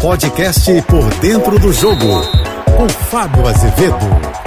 podcast Por Dentro do Jogo, com Fábio Azevedo.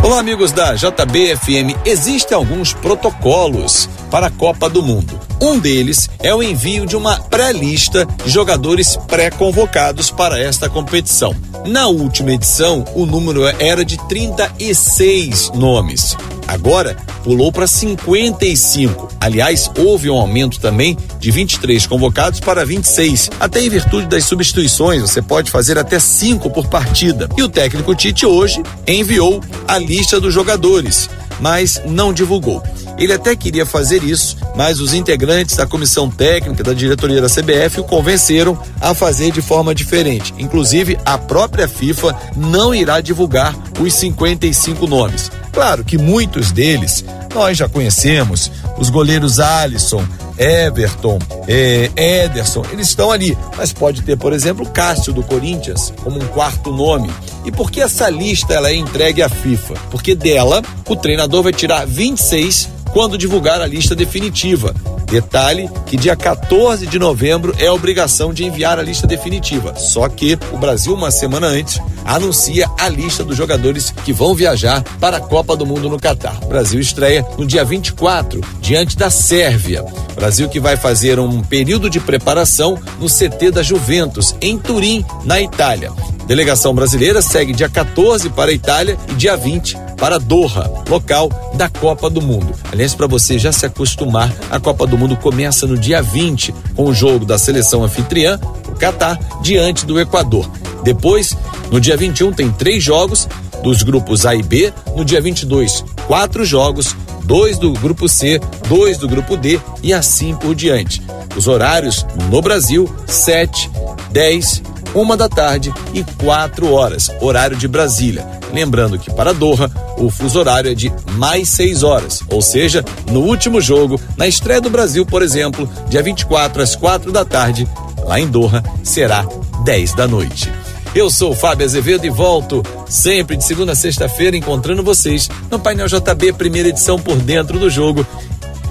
Olá, amigos da JBFM. Existem alguns protocolos para a Copa do Mundo. Um deles é o envio de uma pré-lista de jogadores pré-convocados para esta competição. Na última edição, o número era de 36 nomes. Agora pulou para 55. Aliás, houve um aumento também de 23 convocados para 26. Até em virtude das substituições, você pode fazer até cinco por partida. E o técnico Tite hoje enviou a lista dos jogadores, mas não divulgou. Ele até queria fazer isso, mas os integrantes da comissão técnica da diretoria da CBF o convenceram a fazer de forma diferente. Inclusive, a própria FIFA não irá divulgar os 55 nomes. Claro que muitos deles nós já conhecemos, os goleiros Alisson, Everton, eh, Ederson, eles estão ali. Mas pode ter, por exemplo, Cássio do Corinthians como um quarto nome. E por que essa lista ela é entregue à FIFA? Porque dela o treinador vai tirar 26 quando divulgar a lista definitiva. Detalhe que dia 14 de novembro é obrigação de enviar a lista definitiva. Só que o Brasil, uma semana antes, anuncia a lista dos jogadores que vão viajar para a Copa do Mundo no Catar. O Brasil estreia no dia 24, diante da Sérvia. Brasil que vai fazer um período de preparação no CT da Juventus, em Turim, na Itália. Delegação brasileira segue dia 14 para a Itália e dia 20 para Doha, local da Copa do Mundo. Aliás, para você já se acostumar, a Copa do Mundo começa no dia 20 com o jogo da seleção anfitriã, o Catar, diante do Equador. Depois, no dia 21, tem três jogos dos grupos A e B. No dia 22, quatro jogos, dois do grupo C, dois do grupo D e assim por diante. Os horários no Brasil, 7, 10 uma da tarde e quatro horas, horário de Brasília. Lembrando que para Doha, o fuso horário é de mais seis horas, ou seja, no último jogo, na estreia do Brasil, por exemplo, dia 24 às quatro da tarde, lá em Doha, será 10 da noite. Eu sou o Fábio Azevedo e volto sempre de segunda a sexta-feira encontrando vocês no Painel JB, primeira edição por dentro do jogo,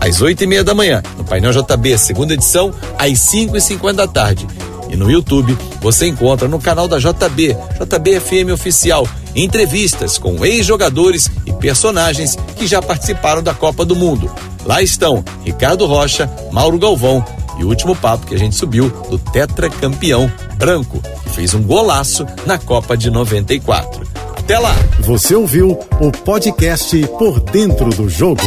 às oito e meia da manhã. No Painel JB, segunda edição, às cinco e cinquenta da tarde. E no YouTube você encontra no canal da JB, JB FM Oficial, entrevistas com ex-jogadores e personagens que já participaram da Copa do Mundo. Lá estão Ricardo Rocha, Mauro Galvão e o último papo que a gente subiu do tetracampeão branco, que fez um golaço na Copa de 94. Até lá! Você ouviu o podcast Por Dentro do Jogo.